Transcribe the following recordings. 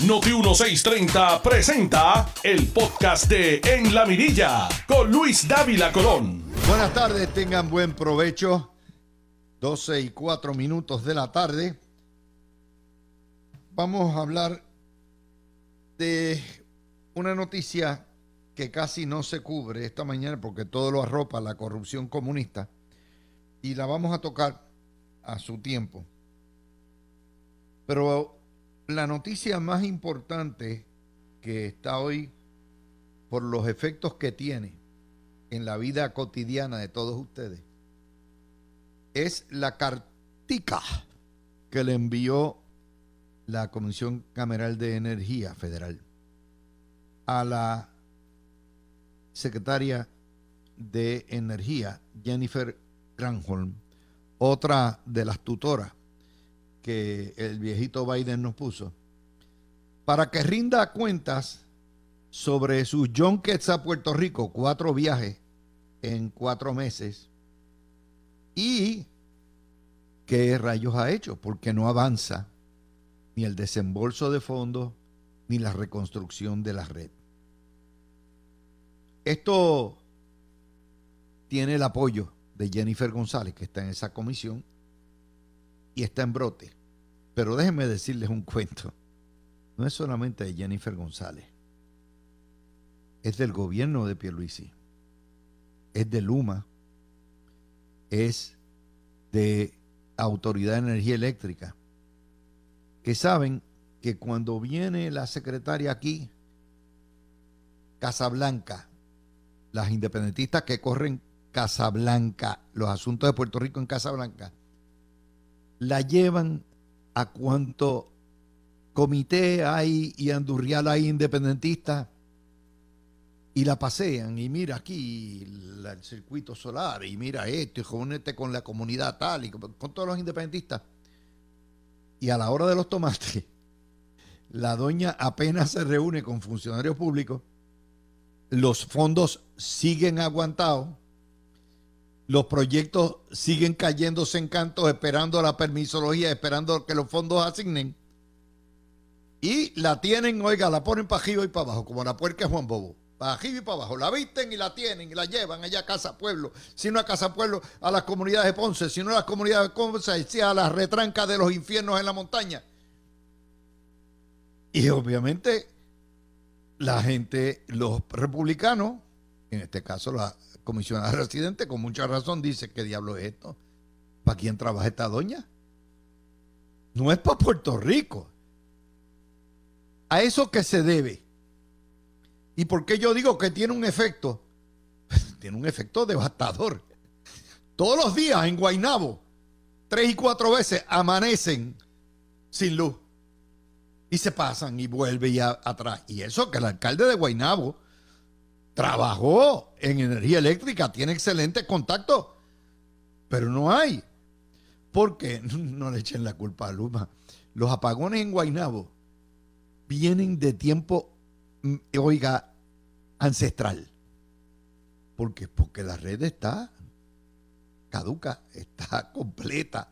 Noti 1630 presenta el podcast de En la Mirilla con Luis Dávila Colón. Buenas tardes, tengan buen provecho. 12 y 4 minutos de la tarde. Vamos a hablar de una noticia que casi no se cubre esta mañana porque todo lo arropa la corrupción comunista y la vamos a tocar a su tiempo. Pero la noticia más importante que está hoy por los efectos que tiene en la vida cotidiana de todos ustedes es la cartica que le envió la Comisión Cameral de Energía Federal a la secretaria de Energía, Jennifer Granholm, otra de las tutoras que el viejito Biden nos puso, para que rinda cuentas sobre sus junkets a Puerto Rico, cuatro viajes en cuatro meses, y qué rayos ha hecho, porque no avanza ni el desembolso de fondos ni la reconstrucción de la red. Esto tiene el apoyo de Jennifer González, que está en esa comisión, y está en brote. Pero déjenme decirles un cuento. No es solamente de Jennifer González. Es del gobierno de Pierluisi. Es de Luma. Es de Autoridad de Energía Eléctrica. Que saben que cuando viene la secretaria aquí, Casablanca, las independentistas que corren Casablanca, los asuntos de Puerto Rico en Casablanca, la llevan a cuánto comité hay y andurrial hay independentista y la pasean y mira aquí el circuito solar y mira esto y jónete con la comunidad tal y con, todos los independentistas. Y a la hora de los tomates, la doña apenas se reúne con funcionarios públicos, los fondos siguen aguantados los proyectos siguen cayéndose en cantos, esperando la permisología, esperando que los fondos asignen. Y la tienen, oiga, la ponen para arriba y para abajo, como la puerca Juan Bobo. Para arriba y para abajo. La visten y la tienen y la llevan allá a Casa Pueblo. Si no a Casa Pueblo, a las comunidades de Ponce. Si no a las comunidades de Ponce, si a las retrancas de los infiernos en la montaña. Y obviamente la gente, los republicanos, en este caso la comisionada residente con mucha razón dice, ¿qué diablo es esto? ¿Para quién trabaja esta doña? No es para Puerto Rico. ¿A eso que se debe? ¿Y por qué yo digo que tiene un efecto? tiene un efecto devastador. Todos los días en Guainabo, tres y cuatro veces amanecen sin luz. Y se pasan y vuelven ya atrás. Y eso que el alcalde de Guainabo trabajó en energía eléctrica, tiene excelente contacto, pero no hay. Porque no le echen la culpa a Luma. Los apagones en Guaynabo vienen de tiempo, mm, oiga, ancestral. ¿Por qué? Porque la red está caduca, está completa.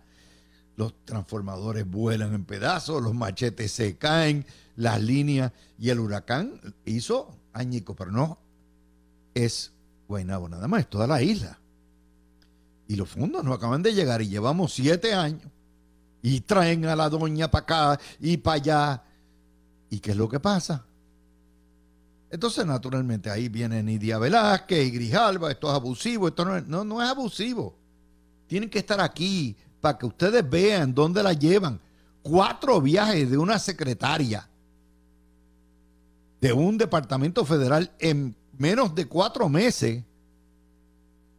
Los transformadores vuelan en pedazos, los machetes se caen, las líneas y el huracán hizo añico, pero no es Guaynabo nada más, es toda la isla. Y los fondos no acaban de llegar y llevamos siete años. Y traen a la doña para acá y para allá. ¿Y qué es lo que pasa? Entonces, naturalmente, ahí viene Nidia Velázquez y Grijalva, esto es abusivo, esto no es, no, no es abusivo. Tienen que estar aquí para que ustedes vean dónde la llevan. Cuatro viajes de una secretaria de un departamento federal en menos de cuatro meses,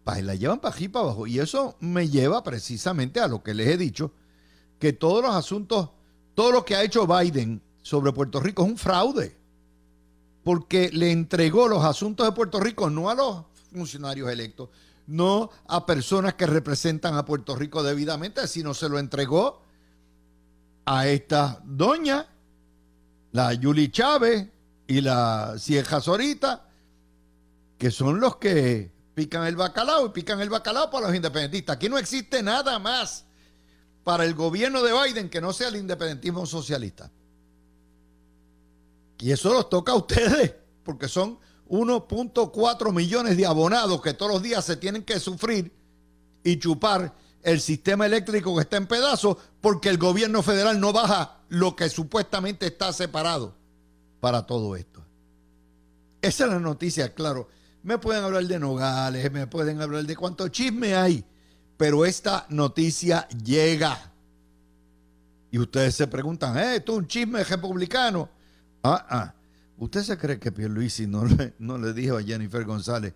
la llevan para aquí para abajo. Y eso me lleva precisamente a lo que les he dicho, que todos los asuntos, todo lo que ha hecho Biden sobre Puerto Rico es un fraude, porque le entregó los asuntos de Puerto Rico no a los funcionarios electos, no a personas que representan a Puerto Rico debidamente, sino se lo entregó a esta doña, la Yuli Chávez y la Cieja Zorita, que son los que pican el bacalao y pican el bacalao para los independentistas. Aquí no existe nada más para el gobierno de Biden que no sea el independentismo socialista. Y eso los toca a ustedes, porque son 1.4 millones de abonados que todos los días se tienen que sufrir y chupar el sistema eléctrico que está en pedazos porque el gobierno federal no baja lo que supuestamente está separado para todo esto. Esa es la noticia, claro. Me pueden hablar de Nogales, me pueden hablar de cuánto chisme hay, pero esta noticia llega. Y ustedes se preguntan, ¿eh? ¿Esto es un chisme republicano? Ah, ah. ¿Usted se cree que Pierluisi no le, no le dijo a Jennifer González,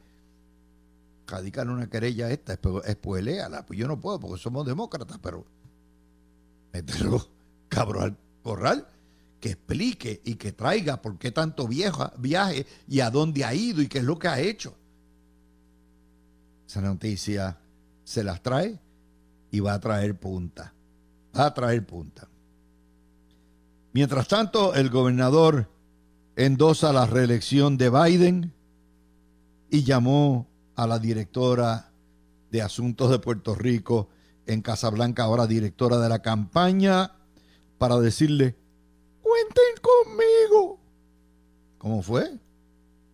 radicar una querella esta, es pues yo no puedo porque somos demócratas, pero mételo cabrón al corral, que explique y que traiga por qué tanto vieja, viaje y a dónde ha ido y qué es lo que ha hecho. Esa noticia se las trae y va a traer punta. Va a traer punta. Mientras tanto, el gobernador endosa la reelección de Biden y llamó a la directora de Asuntos de Puerto Rico en Casablanca, ahora directora de la campaña, para decirle, cuenten conmigo. ¿Cómo fue?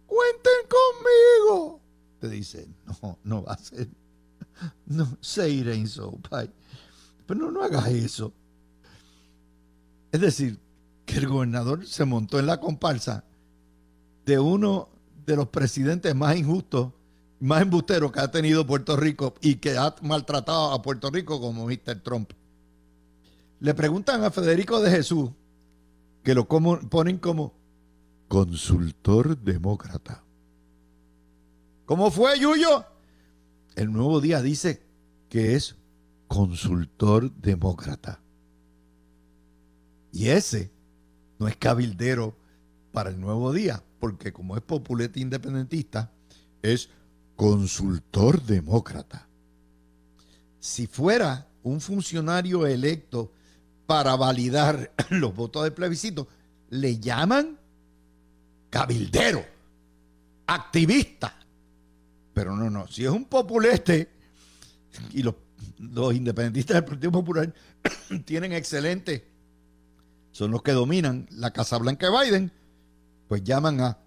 Cuenten conmigo. Te dice, no, no va a ser. No, say it ain't so, Pero no, no hagas eso. Es decir, que el gobernador se montó en la comparsa de uno de los presidentes más injustos, más embusteros que ha tenido Puerto Rico y que ha maltratado a Puerto Rico como Mr. Trump. Le preguntan a Federico de Jesús, que lo ponen como consultor demócrata. ¿Cómo fue, Yuyo? El nuevo día dice que es consultor demócrata. Y ese no es cabildero para el nuevo día, porque como es populete independentista, es consultor demócrata. Si fuera un funcionario electo para validar los votos de plebiscito, le llaman cabildero, activista. Pero no, no, si es un populete y los, los independentistas del Partido Popular tienen excelente son los que dominan la Casa Blanca de Biden, pues llaman a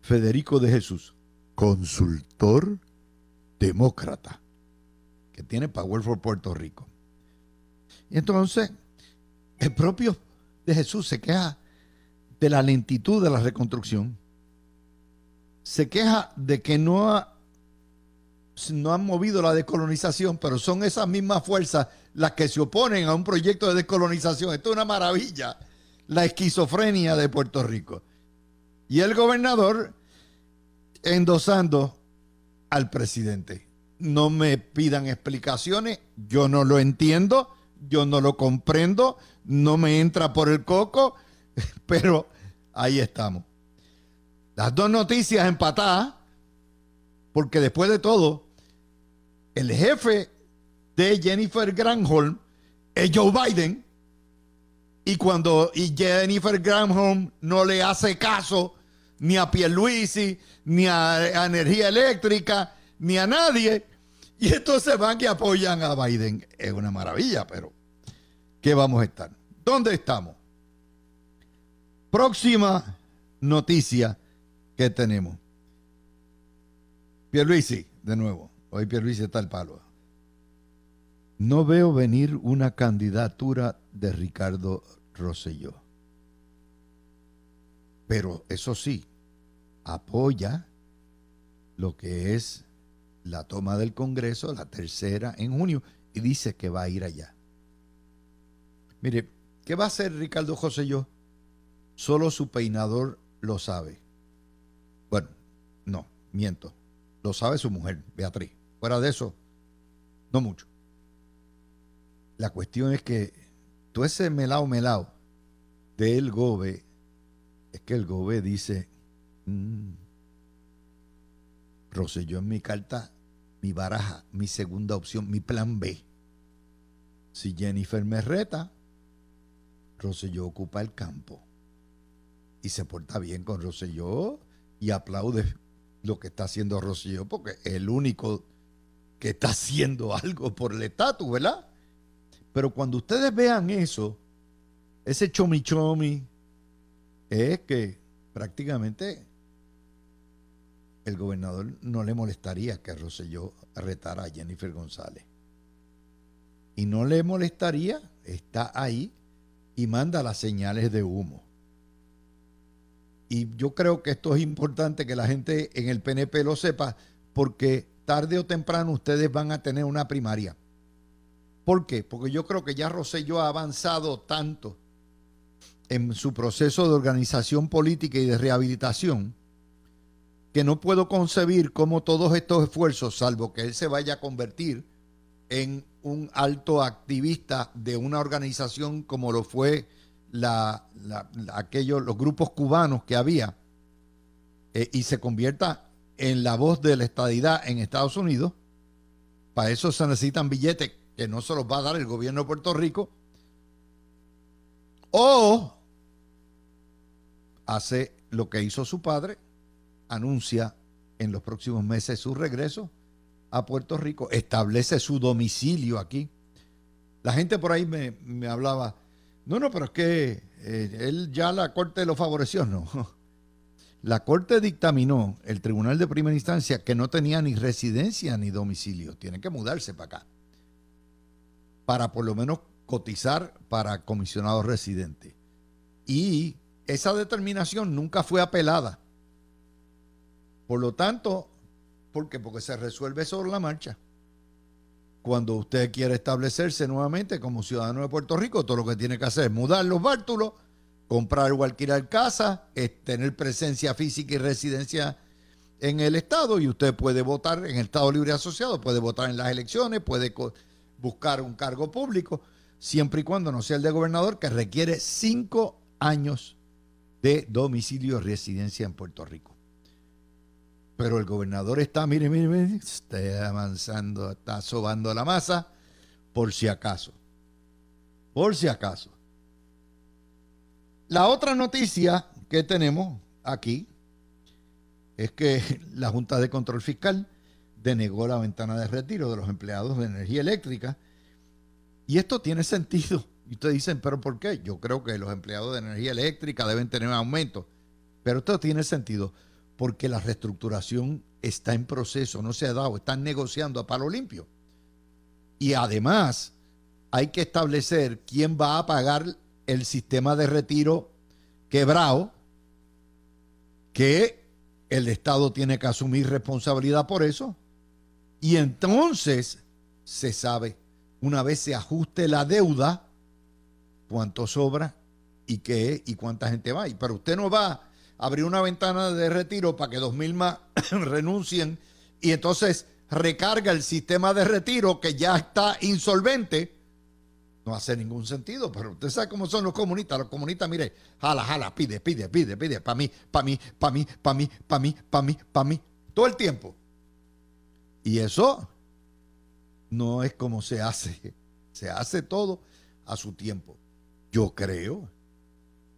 Federico de Jesús, consultor demócrata, que tiene Power for Puerto Rico. Y entonces, el propio de Jesús se queja de la lentitud de la reconstrucción, se queja de que no, han movido la decolonización, pero son esas mismas fuerzas las que se oponen a un proyecto de descolonización. Esto es una maravilla la esquizofrenia de Puerto Rico. Y el gobernador endosando al presidente. No me pidan explicaciones, yo no lo entiendo, yo no lo comprendo, no me entra por el coco, pero ahí estamos. Las dos noticias empatadas, porque después de todo, el jefe de Jennifer Granholm es Joe Biden, y cuando y Jennifer Granholm no le hace caso ni a Pierluisi, ni a, Energía Eléctrica, ni a nadie, y entonces van y apoyan a Biden. Es una maravilla, pero ¿qué vamos a estar? ¿Dónde estamos? Próxima noticia que tenemos. Pierluisi, de nuevo. Hoy Pierluisi está al palo. No veo venir una candidatura de Ricardo Rosselló. Pero eso sí, apoya lo que es la toma del Congreso, la tercera en junio, y dice que va a ir allá. Mire, ¿qué va a hacer Ricardo Rosselló? Solo su peinador lo sabe. Bueno, no, miento. Lo sabe su mujer, Beatriz. Fuera de eso, no mucho. La cuestión es que todo ese melao melao del GOBE, es que el GOBE dice, mmm, Roselló en mi carta, mi baraja, mi segunda opción, mi plan B. Si Jennifer me reta, Roselló ocupa el campo y se porta bien con Roselló y aplaude lo que está haciendo Roselló porque es el único que está haciendo algo por el estatus, ¿verdad? Pero cuando ustedes vean eso, ese chomi chomi, es que prácticamente el gobernador no le molestaría que Rosselló retara a Jennifer González. Y no le molestaría, está ahí y manda las señales de humo. Y yo creo que esto es importante que la gente en el PNP lo sepa, porque tarde o temprano ustedes van a tener una primaria. ¿Por qué? Porque yo creo que ya Rosselló ha avanzado tanto en su proceso de organización política y de rehabilitación que no puedo concebir cómo todos estos esfuerzos, salvo que él se vaya a convertir en un alto activista de una organización como lo fue la, aquellos, los grupos cubanos que había eh, y se convierta en la voz de la estadidad en Estados Unidos, para eso se necesitan billetes que no se los va a dar el gobierno de Puerto Rico, o hace lo que hizo su padre, anuncia en los próximos meses su regreso a Puerto Rico, establece su domicilio aquí. La gente por ahí me, me hablaba, no, no, pero es que eh, él ya la Corte lo favoreció, no. La Corte dictaminó, el Tribunal de Primera Instancia, que no tenía ni residencia ni domicilio. Tiene que mudarse para acá. Para por lo menos cotizar para comisionado residente. Y esa determinación nunca fue apelada. Por lo tanto, ¿por qué? Porque se resuelve sobre la marcha cuando usted quiere establecerse nuevamente como ciudadano de Puerto Rico, todo lo que tiene que hacer es mudar los bártulos, comprar o alquilar casa, tener presencia física y residencia en el Estado y usted puede votar en el Estado Libre Asociado, puede votar en las elecciones, puede buscar un cargo público, siempre y cuando no sea el de gobernador, que requiere cinco años de domicilio y residencia en Puerto Rico. Pero el gobernador está, mire, mire, mire, está avanzando, está sobando la masa, por si acaso. Por si acaso. La otra noticia que tenemos aquí es que la Junta de Control Fiscal denegó la ventana de retiro de los empleados de energía eléctrica. Y esto tiene sentido. Y ustedes dicen, ¿pero por qué? Yo creo que los empleados de energía eléctrica deben tener aumento. Pero esto tiene sentido porque la reestructuración está en proceso, no se ha dado, están negociando a palo limpio. Y además hay que establecer quién va a pagar el sistema de retiro quebrado, que el Estado tiene que asumir responsabilidad por eso. Y entonces se sabe, una vez se ajuste la deuda, cuánto sobra y qué y cuánta gente va. Pero usted no va abrir una ventana de retiro para que dos mil más renuncien y entonces recarga el sistema de retiro que ya está insolvente, no hace ningún sentido. Pero usted sabe cómo son los comunistas. Los comunistas, mire, jala, jala, pide, pide, pide, pide, para mí, para mí, para mí, para mí, para mí, para mí, para mí, todo el tiempo. Y eso no es como se hace. Se hace todo a su tiempo. Yo creo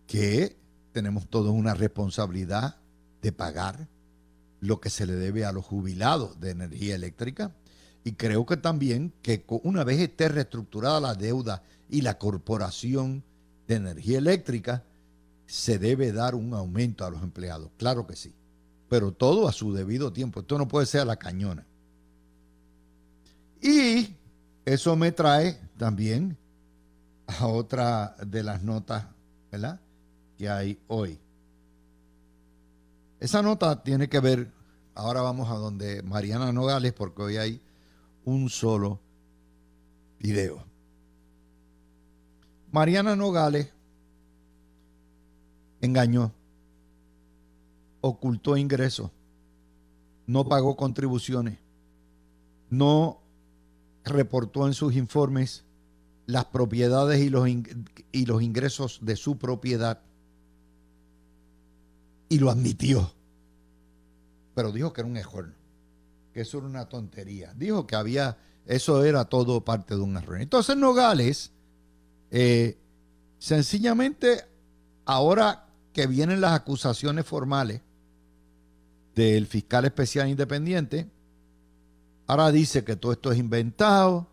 que tenemos todos una responsabilidad de pagar lo que se le debe a los jubilados de energía eléctrica. Y creo que también que una vez esté reestructurada la deuda y la corporación de energía eléctrica, se debe dar un aumento a los empleados. Claro que sí. Pero todo a su debido tiempo. Esto no puede ser a la cañona. Y eso me trae también a otra de las notas, ¿verdad? Que hay hoy. Esa nota tiene que ver, ahora vamos a donde Mariana Nogales, porque hoy hay un solo video. Mariana Nogales engañó, ocultó ingresos, no pagó contribuciones, no reportó en sus informes las propiedades y los, y los ingresos de su propiedad y lo admitió. Pero dijo que era un error, que eso era una tontería. Dijo que había, eso era todo parte de un error. Entonces Nogales, eh, sencillamente, ahora que vienen las acusaciones formales del fiscal especial independiente, ahora dice que todo esto es inventado,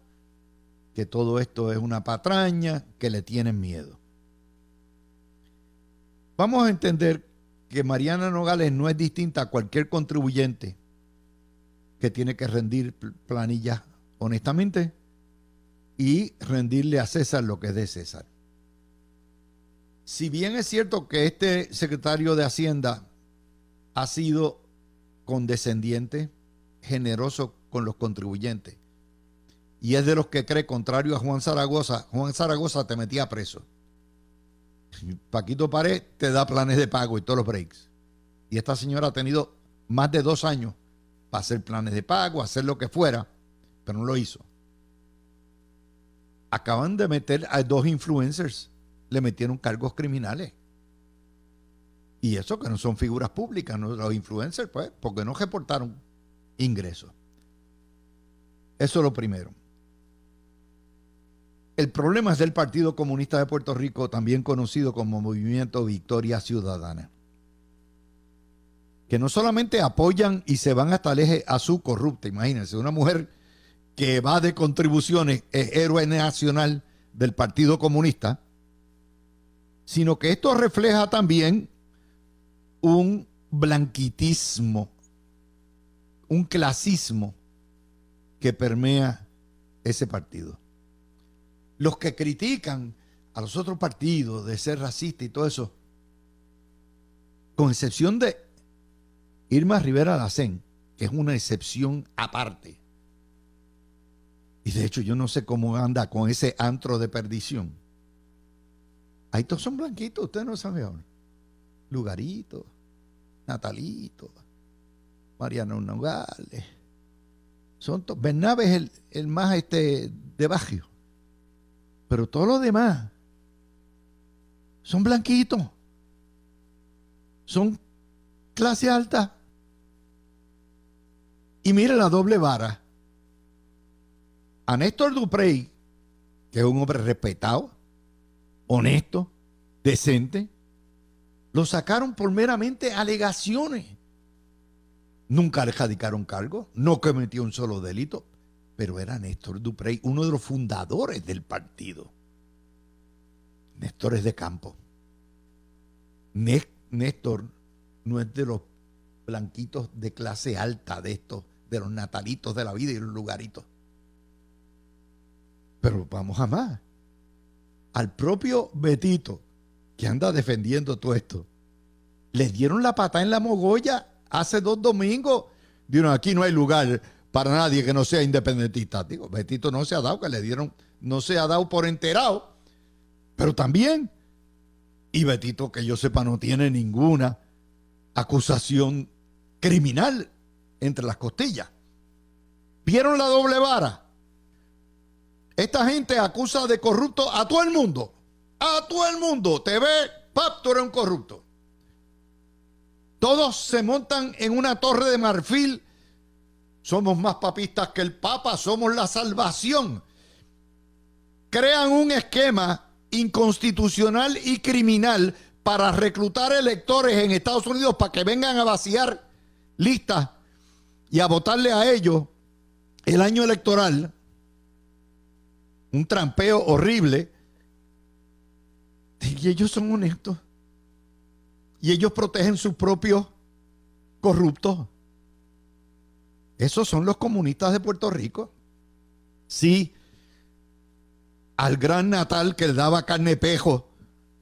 que todo esto es una patraña, que le tienen miedo. Vamos a entender que Mariana Nogales no es distinta a cualquier contribuyente que tiene que rendir planillas honestamente y rendirle a César lo que es de César. Si bien es cierto que este secretario de Hacienda ha sido condescendiente, generoso con los contribuyentes, y es de los que cree, contrario a Juan Zaragoza, Juan Zaragoza te metía preso. Paquito Pared te da planes de pago y todos los breaks. Y esta señora ha tenido más de dos años para hacer planes de pago, hacer lo que fuera, pero no lo hizo. Acaban de meter a dos influencers, le metieron cargos criminales. Y eso que no son figuras públicas, los influencers, pues, porque no reportaron ingresos. Eso es lo primero. El problema es del Partido Comunista de Puerto Rico, también conocido como Movimiento Victoria Ciudadana, que no solamente apoyan y se van hasta el eje a su corrupta, imagínense, una mujer que va de contribuciones, es héroe nacional del Partido Comunista, sino que esto refleja también un blanquitismo, un clasismo que permea ese partido los que critican a los otros partidos de ser racista y todo eso, con excepción de Irma Rivera Lacén, que es una excepción aparte. Y de hecho yo no sé cómo anda con ese antro de perdición. Ahí todos son blanquitos, usted no sabe ahora. Lugarito, Natalito, Mariano Nogales. Son Bernabe es el, el más este de barrio. Pero todos los demás son blanquitos. Son clase alta. Y mire la doble vara. A Néstor Duprey, que es un hombre respetado, honesto, decente, lo sacaron por meramente alegaciones. Nunca le radicaron cargo, no cometió un solo delito pero era Néstor Duprey, uno de los fundadores del partido. Néstor es de campo. Néstor no es de los blanquitos de clase alta de estos, de los natalitos de la vida y los lugaritos. Pero vamos a más. Al propio Betito, que anda defendiendo todo esto, les dieron la pata en la mogolla hace dos domingos. Dijeron, aquí no hay lugar para nadie que no sea independentista. Digo, Betito no se ha dado, que le dieron, no se ha dado por enterado, pero también. Y Betito, que yo sepa, no tiene ninguna acusación criminal entre las costillas. ¿Vieron la doble vara? Esta gente acusa de corrupto a todo el mundo. A todo el mundo. Te ve, pap, tú eres un corrupto. Todos se montan en una torre de marfil somos más papistas que el Papa, somos la salvación. Crean un esquema inconstitucional y criminal para reclutar electores en Estados Unidos para que vengan a vaciar listas y a votarle a ellos el año electoral. Un trampeo horrible. Y ellos son honestos. Y ellos protegen sus propios corruptos. Esos son los comunistas de Puerto Rico. Sí, al gran Natal que daba carne pejo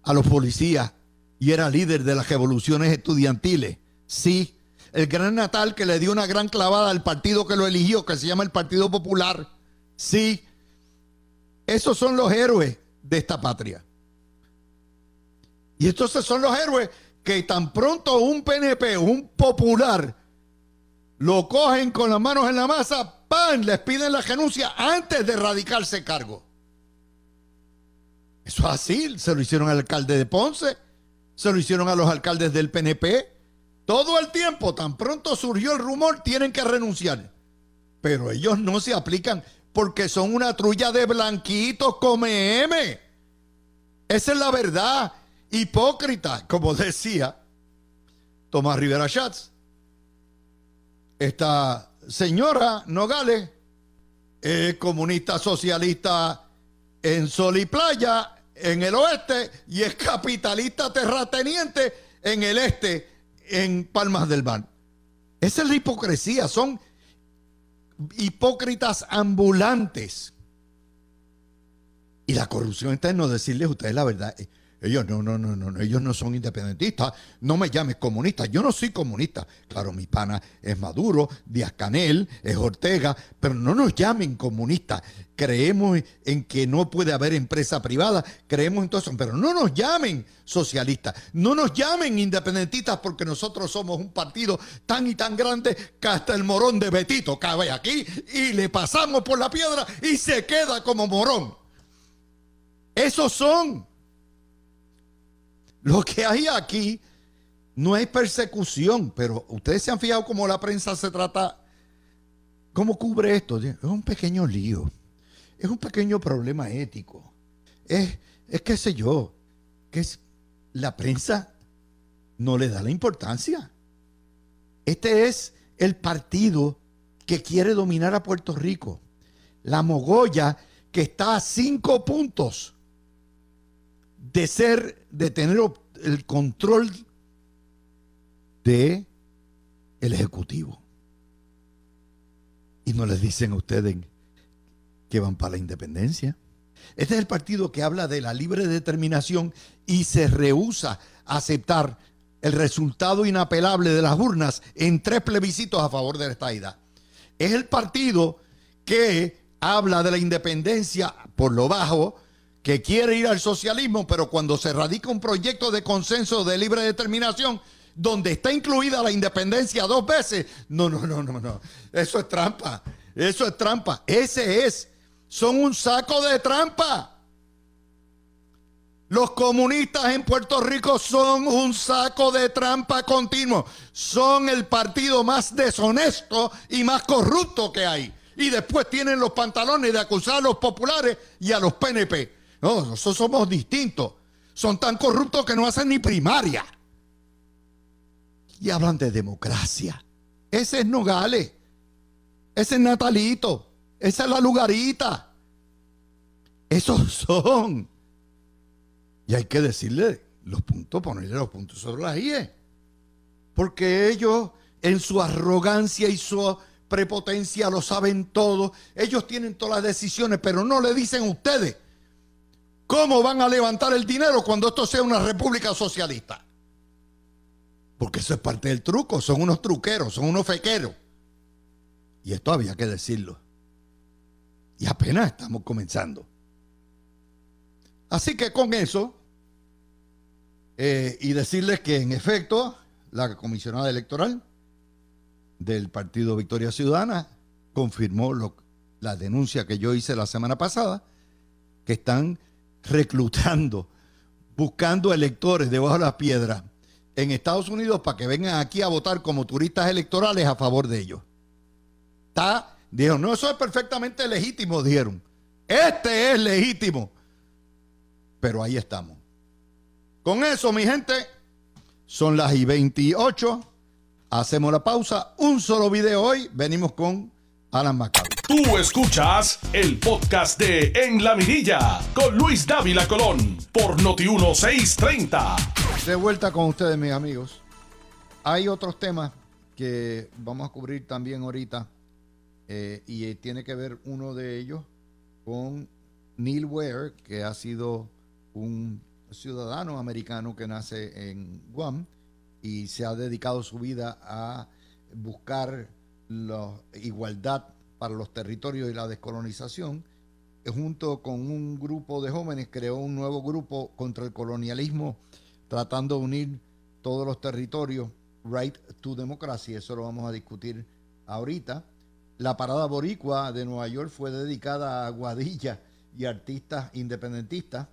a los policías y era líder de las revoluciones estudiantiles. Sí, el gran Natal que le dio una gran clavada al partido que lo eligió, que se llama el Partido Popular. Sí, esos son los héroes de esta patria. Y estos son los héroes que tan pronto un PNP, un popular, lo cogen con las manos en la masa, ¡pam! Les piden la renuncia antes de radicarse cargo. Eso es así, se lo hicieron al alcalde de Ponce, se lo hicieron a los alcaldes del PNP. Todo el tiempo, tan pronto surgió el rumor, tienen que renunciar. Pero ellos no se aplican porque son una trulla de blanquitos come M. Esa es la verdad. Hipócrita, como decía Tomás Rivera Schatz esta señora Nogales es comunista socialista en Sol y Playa, en el oeste, y es capitalista terrateniente en el este, en Palmas del Mar. Esa es la hipocresía, son hipócritas ambulantes. Y la corrupción está en no decirles ustedes la verdad. Ellos no, no, no, no, ellos no son independentistas. No me llames comunista. Yo no soy comunista. Claro, mi pana es Maduro, Díaz Canel, es Ortega, pero no nos llamen comunistas. Creemos en que no puede haber empresa privada, creemos en todo eso, pero no nos llamen socialistas, no nos llamen independentistas porque nosotros somos un partido tan y tan grande que hasta el morón de Betito cabe aquí y le pasamos por la piedra y se queda como morón. Esos son. Lo que hay aquí no es persecución, pero ustedes se han fijado cómo la prensa se trata, cómo cubre esto. Es un pequeño lío, es un pequeño problema ético. Es, es qué sé yo, que la prensa no le da la importancia. Este es el partido que quiere dominar a Puerto Rico. La mogolla que está a cinco puntos de ser, de tener el control de el ejecutivo. Y no les dicen a ustedes que van para la independencia. Este es el partido que habla de la libre determinación y se rehúsa a aceptar el resultado inapelable de las urnas en tres plebiscitos a favor de la estaida. Es el partido que habla de la independencia por lo bajo, que quiere ir al socialismo, pero cuando se radica un proyecto de consenso de libre determinación, donde está incluida la independencia dos veces, no, no, no, no, no. Eso es trampa. Eso es trampa. Ese es. Son un saco de trampa. Los comunistas en Puerto Rico son un saco de trampa continuo. Son el partido más deshonesto y más corrupto que hay. Y después tienen los pantalones de acusar a los populares y a los PNP. No, nosotros somos distintos. Son tan corruptos que no hacen ni primaria. Y hablan de democracia. Ese es Nogales. Ese es Natalito. Esa es la Lugarita. Esos son. Y hay que decirle los puntos, ponerle los puntos sobre las IE. Porque ellos, en su arrogancia y su prepotencia, lo saben todo. Ellos tienen todas las decisiones, pero no le dicen a ustedes ¿Cómo van a levantar el dinero cuando esto sea una república socialista? Porque eso es parte del truco, son unos truqueros, son unos fequeros. Y esto había que decirlo. Y apenas estamos comenzando. Así que con eso, eh, y decirles que en efecto, la comisionada electoral del Partido Victoria Ciudadana confirmó la denuncia que yo hice la semana pasada, que están reclutando, buscando electores debajo de las piedras en Estados Unidos para que vengan aquí a votar como turistas electorales a favor de ellos. Está, dijeron, no, eso es perfectamente legítimo, dijeron. Este es legítimo. Pero ahí estamos. Con eso, mi gente, son las y 28. Hacemos la pausa. Un solo video hoy. Venimos con Alan Maccabi. Tú escuchas el podcast de En la Mirilla con Luis Dávila Colón por Noti1630. De vuelta con ustedes, mis amigos. Hay otros temas que vamos a cubrir también ahorita eh, y tiene que ver uno de ellos con Neil Ware, que ha sido un ciudadano americano que nace en Guam y se ha dedicado su vida a buscar la igualdad para los territorios y la descolonización, junto con un grupo de jóvenes creó un nuevo grupo contra el colonialismo, tratando de unir todos los territorios, Right to Democracy, eso lo vamos a discutir ahorita. La parada boricua de Nueva York fue dedicada a Guadilla y artistas independentistas,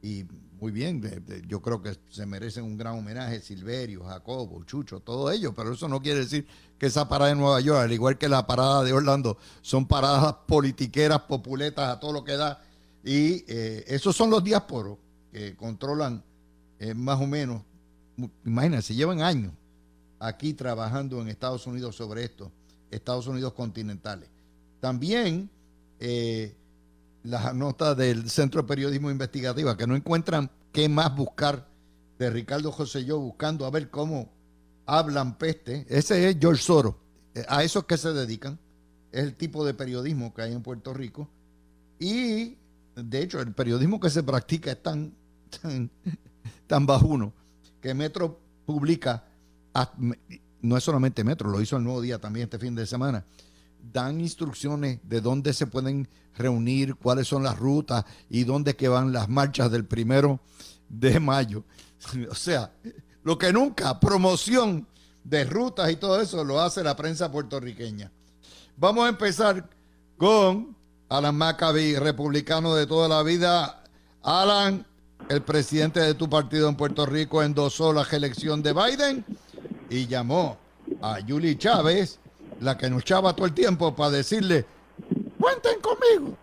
y muy bien, yo creo que se merecen un gran homenaje, Silverio, Jacobo, Chucho, todo ello, pero eso no quiere decir que esa parada de Nueva York, al igual que la parada de Orlando, son paradas politiqueras, populetas, a todo lo que da, y eh, esos son los diásporos que controlan eh, más o menos, imagínense, llevan años aquí trabajando en Estados Unidos sobre esto, Estados Unidos continentales. También... Eh, las notas del Centro de Periodismo Investigativa, que no encuentran qué más buscar de Ricardo José yo buscando a ver cómo hablan peste. Ese es George Soros. Eh, a eso es que se dedican. Es el tipo de periodismo que hay en Puerto Rico. Y, de hecho, el periodismo que se practica es tan, tan, tan bajuno que Metro publica, no es solamente Metro, lo hizo el Nuevo Día también este fin de semana, dan instrucciones de dónde se pueden reunir, cuáles son las rutas y dónde van las marchas del primero de mayo. O sea, lo que nunca, promoción de rutas y todo eso lo hace la prensa puertorriqueña. Vamos a empezar con Alan Maccabi, republicano de toda la vida. Alan, el presidente de tu partido en Puerto Rico endosó la elección de Biden y llamó a Julie Chávez, la que nos echaba todo el tiempo, para decirle, cuenten conmigo.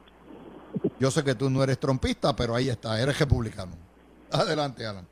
Yo sé que tú no eres trompista, pero ahí está, eres republicano. Adelante, Alan.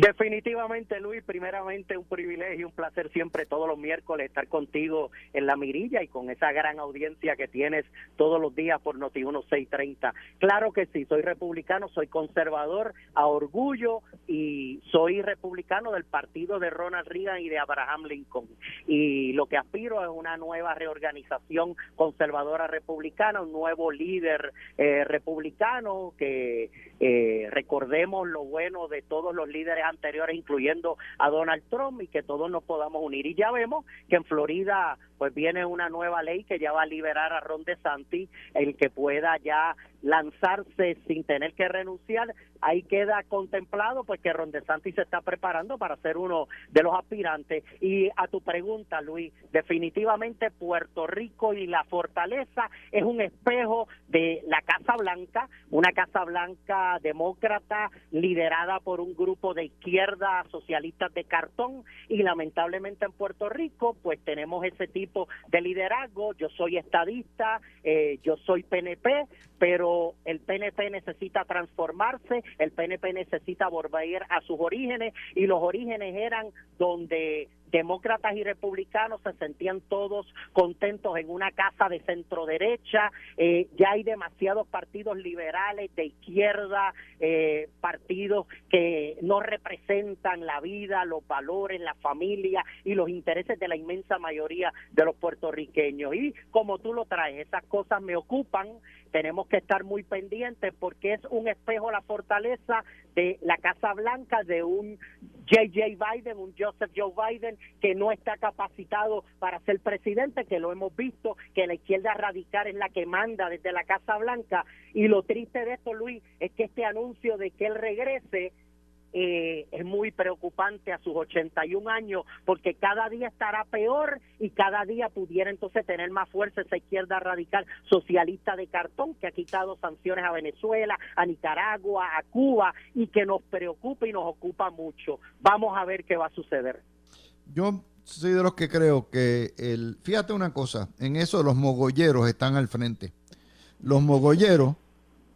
Definitivamente, Luis, primeramente un privilegio, un placer siempre todos los miércoles estar contigo en la mirilla y con esa gran audiencia que tienes todos los días por Noti 1630. Claro que sí, soy republicano, soy conservador a orgullo y soy republicano del partido de Ronald Reagan y de Abraham Lincoln. Y lo que aspiro es una nueva reorganización conservadora republicana, un nuevo líder eh, republicano que eh, recordemos lo bueno de todos los líderes anteriores, incluyendo a Donald Trump, y que todos nos podamos unir. Y ya vemos que en Florida pues viene una nueva ley que ya va a liberar a Ron DeSantis, el que pueda ya lanzarse sin tener que renunciar. Ahí queda contemplado pues que Ron DeSantis se está preparando para ser uno de los aspirantes. Y a tu pregunta, Luis, definitivamente Puerto Rico y la fortaleza es un espejo de la Casa Blanca, una Casa Blanca demócrata liderada por un grupo de izquierda socialistas de cartón y lamentablemente en Puerto Rico pues tenemos ese tipo de liderazgo. Yo soy estadista, eh, yo soy PNP, pero el PNP necesita transformarse, el PNP necesita volver a sus orígenes y los orígenes eran donde demócratas y republicanos se sentían todos contentos en una casa de centro derecha, eh, ya hay demasiados partidos liberales de izquierda, eh, partidos que no representan la vida, los valores, la familia y los intereses de la inmensa mayoría de los puertorriqueños. Y como tú lo traes, esas cosas me ocupan, tenemos que estar muy pendientes porque es un espejo la fortaleza de la Casa Blanca, de un J.J. Biden, un Joseph Joe Biden, que no está capacitado para ser presidente, que lo hemos visto, que la izquierda radical es la que manda desde la Casa Blanca. Y lo triste de esto, Luis, es que este anuncio de que él regrese eh, es muy preocupante a sus 81 años porque cada día estará peor y cada día pudiera entonces tener más fuerza esa izquierda radical socialista de cartón que ha quitado sanciones a Venezuela, a Nicaragua, a Cuba y que nos preocupa y nos ocupa mucho. Vamos a ver qué va a suceder. Yo soy de los que creo que el, fíjate una cosa, en eso los mogolleros están al frente. Los mogolleros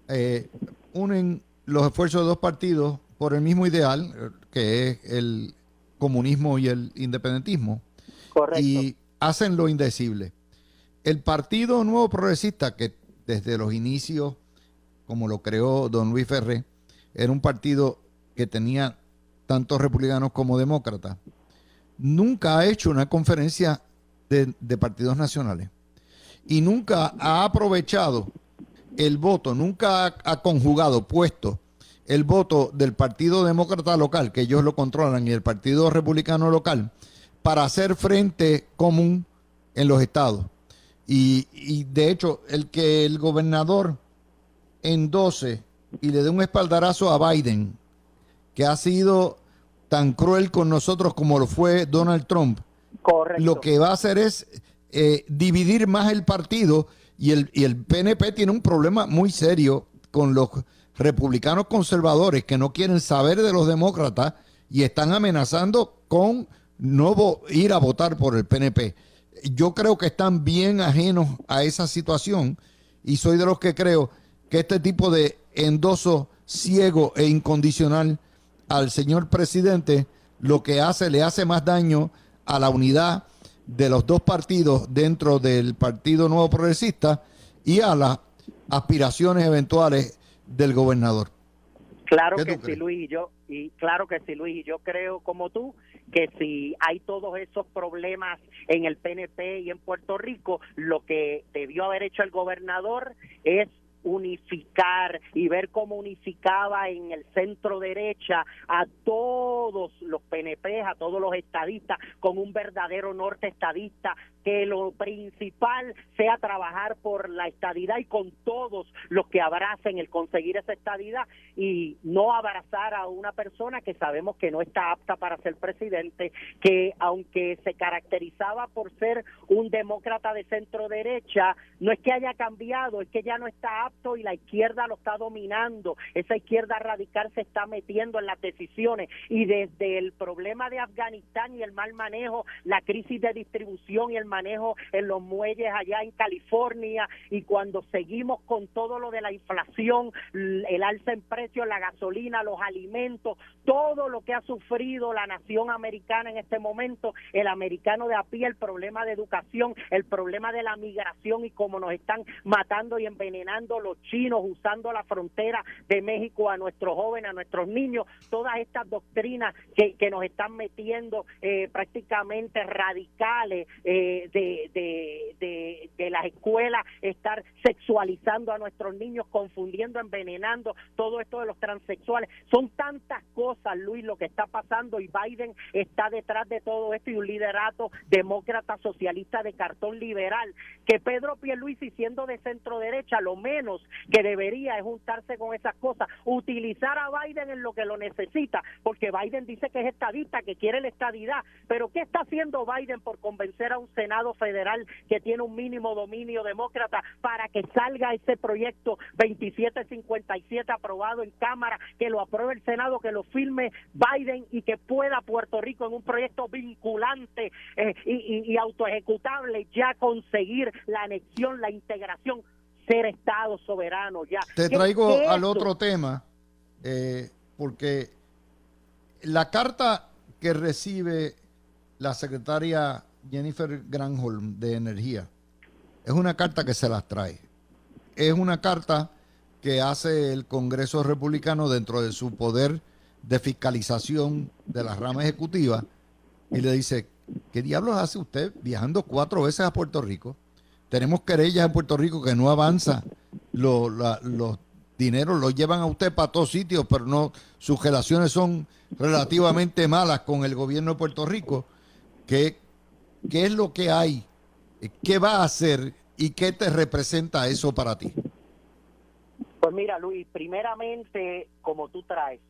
eh, unen los esfuerzos de dos partidos por el mismo ideal, que es el comunismo y el independentismo. Correcto. Y hacen lo indecible. El Partido Nuevo Progresista, que desde los inicios, como lo creó don Luis Ferré, era un partido que tenía tantos republicanos como demócratas, nunca ha hecho una conferencia de, partidos nacionales y nunca ha aprovechado el voto, nunca ha conjugado puestos el voto del Partido Demócrata local, que ellos lo controlan, y el Partido Republicano local, para hacer frente común en los estados. Y, de hecho, el que el gobernador endose y le dé un espaldarazo a Biden, que ha sido tan cruel con nosotros como lo fue Donald Trump, lo que va a hacer es eh, dividir más el partido y el, y el PNP tiene un problema muy serio con los republicanos conservadores que no quieren saber de los demócratas y están amenazando con no ir a votar por el PNP. Yo creo que están bien ajenos a esa situación y soy de los que creo que este tipo de endoso ciego e incondicional al señor presidente lo que hace le hace más daño a la unidad de los dos partidos dentro del Partido Nuevo Progresista y a las aspiraciones eventuales del gobernador. Claro que sí, Luis, y yo, y claro que sí, Luis, y yo creo como tú que si hay todos esos problemas en el PNP y en Puerto Rico, lo que debió haber hecho el gobernador es unificar y ver cómo unificaba en el centro derecha a todos los PNP, a todos los estadistas, con un verdadero norte estadista, que lo principal sea trabajar por la estadidad y con todos los que abracen el conseguir esa estadidad y no abrazar a una persona que sabemos que no está apta para ser presidente, que aunque se caracterizaba por ser un demócrata de centro derecha, no es que haya cambiado, es que ya no está apto y la izquierda lo está dominando, esa izquierda radical se está metiendo en las decisiones. Y desde el problema de Afganistán y el mal manejo, la crisis de distribución y el manejo en los muelles allá en California y cuando seguimos con todo lo de la inflación, el alza en precios, la gasolina, los alimentos, todo lo que ha sufrido la nación americana en este momento, el americano de a pie, el problema de educación, el problema de la migración y cómo nos están matando y envenenando los chinos usando la frontera de México a nuestros jóvenes, a nuestros niños, todas estas doctrinas que, nos están metiendo eh, prácticamente radicales eh, de, de, de, las escuelas, estar sexualizando a nuestros niños, confundiendo, envenenando, todo esto de los transexuales. Son tantas cosas, Luis, lo que está pasando y Biden está detrás de todo esto y un liderato demócrata socialista de cartón liberal, que Pedro Pierluisi siendo de centro derecha, lo menos que debería juntarse con esas cosas, utilizar a Biden en lo que lo necesita, porque Biden dice que es estadista, que quiere la estadidad, pero ¿qué está haciendo Biden por convencer a un Senado federal que tiene un mínimo dominio demócrata para que salga ese proyecto 2757 aprobado en Cámara, que lo apruebe el Senado, que lo firme Biden y que pueda Puerto Rico en un proyecto vinculante eh, y, y, autoejecutable ya conseguir la anexión, la integración ser Estado soberano ya. Te traigo al otro tema, eh, porque la carta que recibe la secretaria Jennifer Granholm de Energía es una carta que se las trae. Es una carta que hace el Congreso Republicano dentro de su poder de fiscalización de la rama ejecutiva y le dice, ¿qué diablos hace usted viajando cuatro veces a Puerto Rico? Tenemos querellas en Puerto Rico que no avanza. Los, los dineros los llevan a usted para todos sitios, pero no sus relaciones son relativamente malas con el gobierno de Puerto Rico. ¿Qué, qué es lo que hay? ¿Qué va a hacer y qué te representa eso para ti? Pues mira, Luis, primeramente, como tú traes,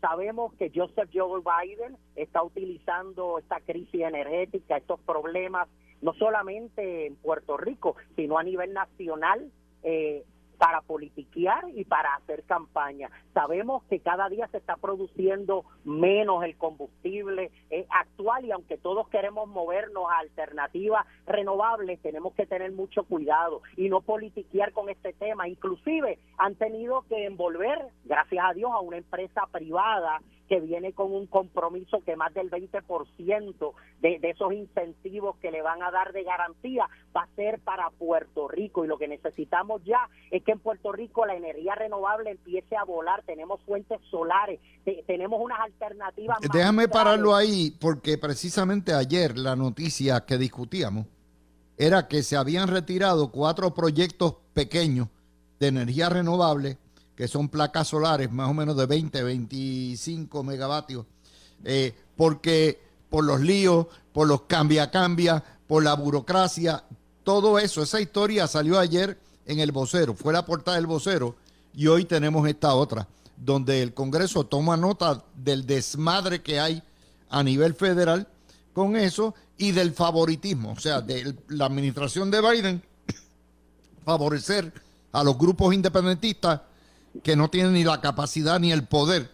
sabemos que Joseph Joe Biden está utilizando esta crisis energética, estos problemas no solamente en Puerto Rico, sino a nivel nacional, eh, para politiquear y para hacer campaña. Sabemos que cada día se está produciendo menos el combustible actual y aunque todos queremos movernos a alternativas renovables, tenemos que tener mucho cuidado y no politiquear con este tema. Inclusive han tenido que envolver, gracias a Dios, a una empresa privada que viene con un compromiso que más del 20% de, de esos incentivos que le van a dar de garantía va a ser para Puerto Rico y lo que necesitamos ya es que en Puerto Rico la energía renovable empiece a volar, tenemos fuentes solares, tenemos unas alternativas. Déjame pararlo ahí porque precisamente ayer la noticia que discutíamos era que se habían retirado cuatro proyectos pequeños de energía renovable que son placas solares más o menos de 20, 25 megavatios, eh, porque por los líos, por los cambia-cambia, por la burocracia, todo eso, esa historia salió ayer en el vocero, fue la portada del vocero y hoy tenemos esta otra, donde el Congreso toma nota del desmadre que hay a nivel federal con eso y del favoritismo, o sea, de la administración de Biden favorecer a los grupos independentistas que no tienen ni la capacidad ni el poder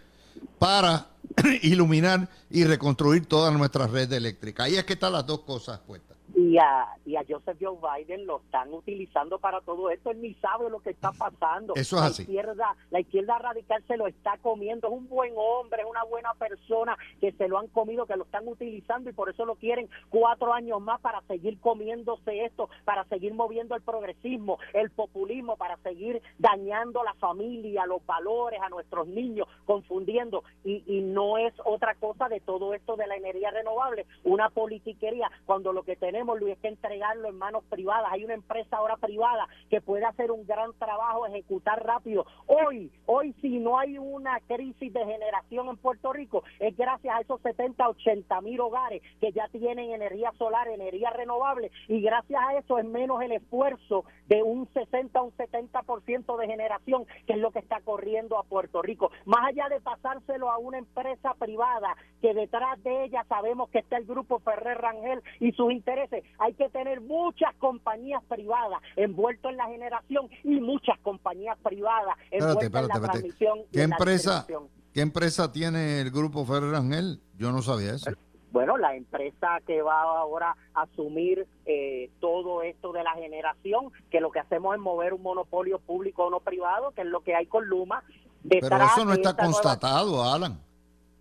para iluminar y reconstruir toda nuestra red eléctrica. Ahí es que están las dos cosas puestas y a, y a Joseph Joe Biden lo están utilizando para todo esto. Él ni sabe lo que está pasando. Eso es la así. Izquierda, la izquierda radical se lo está comiendo. Es un buen hombre, es una buena persona que se lo han comido, que lo están utilizando y por eso lo quieren cuatro años más para seguir comiéndose esto, para seguir moviendo el progresismo, el populismo, para seguir dañando a la familia, los valores, a nuestros niños, confundiendo. Y, y no no es otra cosa de todo esto de la energía renovable, una politiquería, cuando lo que tenemos, Luis, que entregarlo en manos privadas. Hay una empresa ahora privada que puede hacer un gran trabajo, ejecutar rápido. Hoy, hoy si no hay una crisis de generación en Puerto Rico, es gracias a esos 70, 80 mil hogares que ya tienen energía solar, energía renovable, y gracias a eso es menos el esfuerzo de un 60 un 70% de generación, que es lo que está corriendo a Puerto Rico. Más allá de pasárselo a una empresa privada, que detrás de ella sabemos que está el grupo Ferrer Rangel y sus intereses, hay que tener muchas compañías privadas envueltas en la generación y muchas compañías privadas envueltas en la transmisión. ¿Qué empresa, ¿Qué empresa tiene el grupo Ferrer Rangel? Yo no sabía eso bueno, la empresa que va ahora a asumir eh, todo esto de la generación, que lo que hacemos es mover un monopolio público o no privado, que es lo que hay con Luma. Pero eso no está constatado, Alan.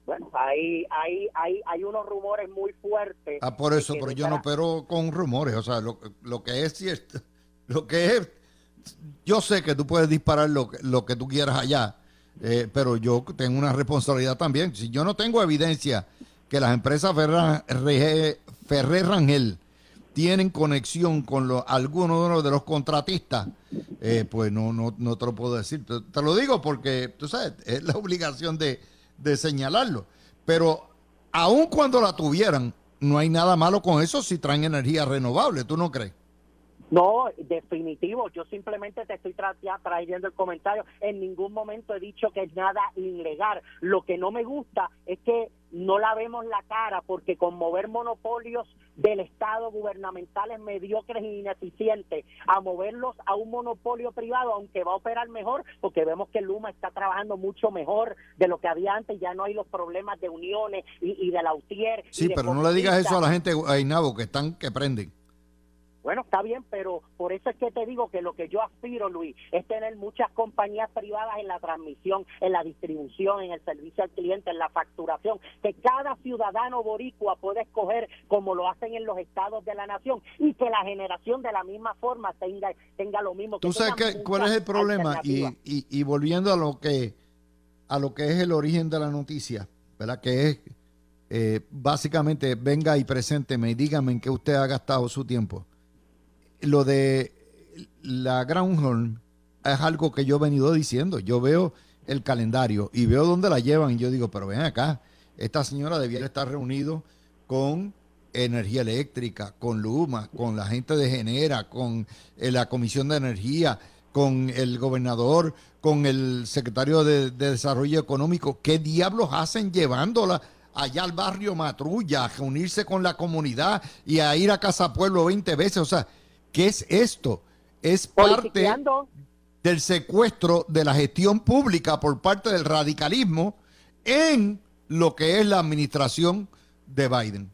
Bueno, hay, hay, hay, hay unos rumores muy fuertes. Ah, por eso, pero yo no pero con rumores, o sea, lo, lo que es cierto, lo que es, yo sé que tú puedes disparar lo, lo que tú quieras allá, eh, pero yo tengo una responsabilidad también. Si yo no tengo evidencia que las empresas Ferrer Rangel tienen conexión con algunos de los contratistas, eh, pues no, no, no te lo puedo decir. Te, lo digo porque, tú sabes, es la obligación de, de señalarlo. Pero aun cuando la tuvieran, no hay nada malo con eso si traen energía renovable, ¿tú no crees? No, definitivo. Yo simplemente te estoy trayendo el comentario. En ningún momento he dicho que es nada ilegal. Lo que no me gusta es que no la vemos la cara porque con mover monopolios del Estado gubernamentales mediocres e ineficientes a moverlos a un monopolio privado, aunque va a operar mejor, porque vemos que Luma está trabajando mucho mejor de lo que había antes, ya no hay los problemas de uniones y, de la UTIER. Sí, pero no le digas eso a la gente, Ainabo, que están que prenden. Bueno, está bien, pero por eso es que te digo que lo que yo aspiro, Luis, es tener muchas compañías privadas en la transmisión, en la distribución, en el servicio al cliente, en la facturación, que cada ciudadano boricua pueda escoger como lo hacen en los estados de la nación y que la generación de la misma forma tenga, tenga lo mismo. ¿Tú sabes cuál es el problema? Y, y, volviendo a lo que a lo que es el origen de la noticia, ¿verdad? Que es eh, básicamente venga y presénteme y dígame en qué usted ha gastado su tiempo lo de la Groundhorn es algo que yo he venido diciendo. Yo veo el calendario y veo dónde la llevan y yo digo, pero ven acá, esta señora debiera estar reunido con energía eléctrica, con Luma, con la gente de Genera, con eh, la Comisión de Energía, con el gobernador, con el secretario de, de Desarrollo Económico. ¿Qué diablos hacen llevándola allá al barrio Matrulla, a reunirse con la comunidad y a ir a Casa Pueblo 20 veces? O sea, ¿Qué es esto? Es parte del secuestro de la gestión pública por parte del radicalismo en lo que es la administración de Biden.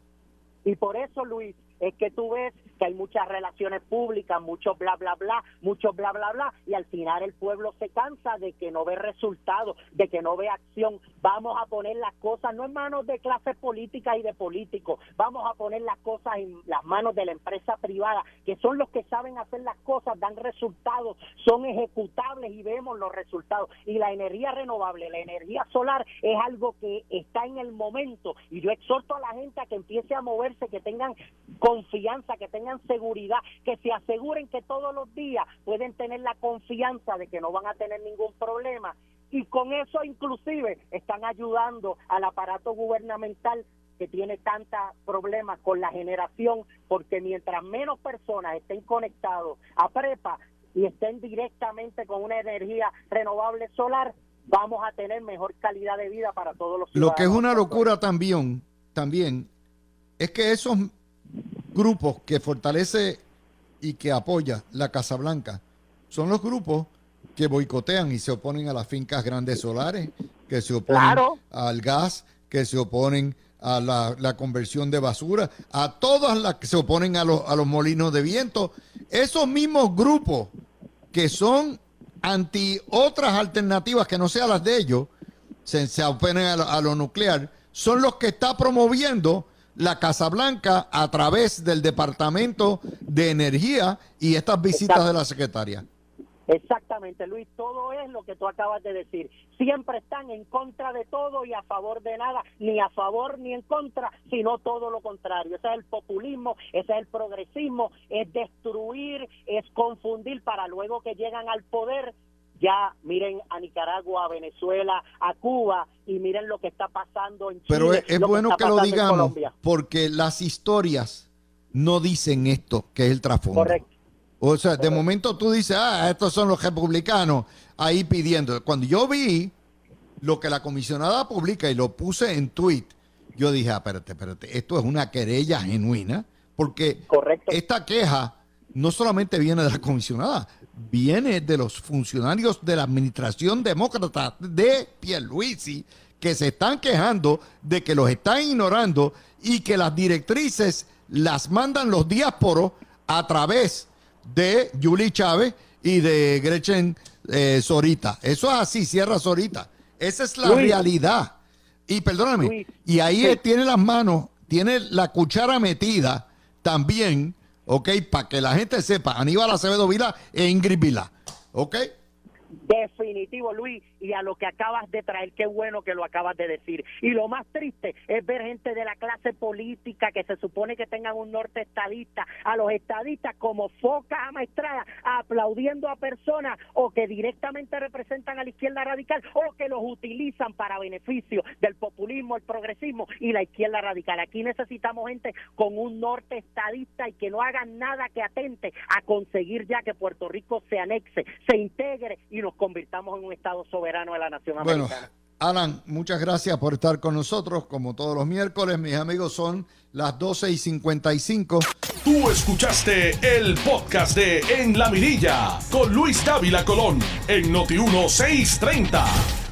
Y por eso, Luis, es que tú ves hay muchas relaciones públicas, mucho bla, bla, bla, mucho bla, bla, bla, y al final el pueblo se cansa de que no ve resultados, de que no ve acción. Vamos a poner las cosas no en manos de clases políticas y de políticos, vamos a poner las cosas en las manos de la empresa privada, que son los que saben hacer las cosas, dan resultados, son ejecutables y vemos los resultados. Y la energía renovable, la energía solar es algo que está en el momento, y yo exhorto a la gente a que empiece a moverse, que tengan confianza, que tengan seguridad, que se aseguren que todos los días pueden tener la confianza de que no van a tener ningún problema y con eso inclusive están ayudando al aparato gubernamental que tiene tantos problemas con la generación, porque mientras menos personas estén conectados a prepa y estén directamente con una energía renovable solar, vamos a tener mejor calidad de vida para todos los ciudadanos. Lo que es una locura también, también es que esos grupos que fortalece y que apoya la Casa Blanca son los grupos que boicotean y se oponen a las fincas grandes solares, que se oponen al gas, que se oponen a la, conversión de basura, a todas las que se oponen a los, a los molinos de viento. Esos mismos grupos que son anti otras alternativas que no sean las de ellos, se, se oponen a a lo nuclear, son los que está promoviendo la Casa Blanca a través del Departamento de Energía y estas visitas de la secretaria. Exactamente, Luis, todo es lo que tú acabas de decir. Siempre están en contra de todo y a favor de nada, ni a favor ni en contra, sino todo lo contrario. Ese es el populismo, ese es el progresismo, es destruir, es confundir para luego que llegan al poder. Ya miren a Nicaragua, a Venezuela, a Cuba y miren lo que está pasando en Chile. Pero es, es lo bueno que lo digamos, porque las historias no dicen esto, que es el trasfondo. Correcto. O sea, de momento tú dices, ah, estos son los republicanos ahí pidiendo. Cuando yo vi lo que la comisionada publica y lo puse en tweet, yo dije, ah, espérate, espérate, esto es una querella genuina, porque Correcto. esta queja no solamente viene de la comisionada, viene de los funcionarios de la administración demócrata de Pierluisi, que se están quejando de que los están ignorando y que las directrices las mandan los diásporos a través de Julie Chávez y de Gretchen eh, Sorita. Eso es así, cierra Sorita. Esa es la Luis. realidad. Y perdóname, Luis. y ahí Sí. tiene las manos, tiene la cuchara metida también, ¿ok? Para que la gente sepa, Aníbal Acevedo Vila e Ingrid Vila, ¿ok? Definitivo, Luis, y a lo que acabas de traer, qué bueno que lo acabas de decir. Y lo más triste es ver gente de la clase política que se supone que tengan un norte estadista, a los estadistas como focas amaestradas, aplaudiendo a personas o que directamente representan a la izquierda radical o que los utilizan para beneficio del populismo, el progresismo y la izquierda radical. Aquí necesitamos gente con un norte estadista y que no hagan nada que atente a conseguir ya que Puerto Rico se anexe, se integre y nos convirtamos en un Estado soberano de la nación Bueno, americana. Alan, muchas gracias por estar con nosotros, como todos los miércoles. Mis amigos, son las 12 y 55. Tú escuchaste el podcast de En la Mirilla con Luis Dávila Colón en Noti 1630.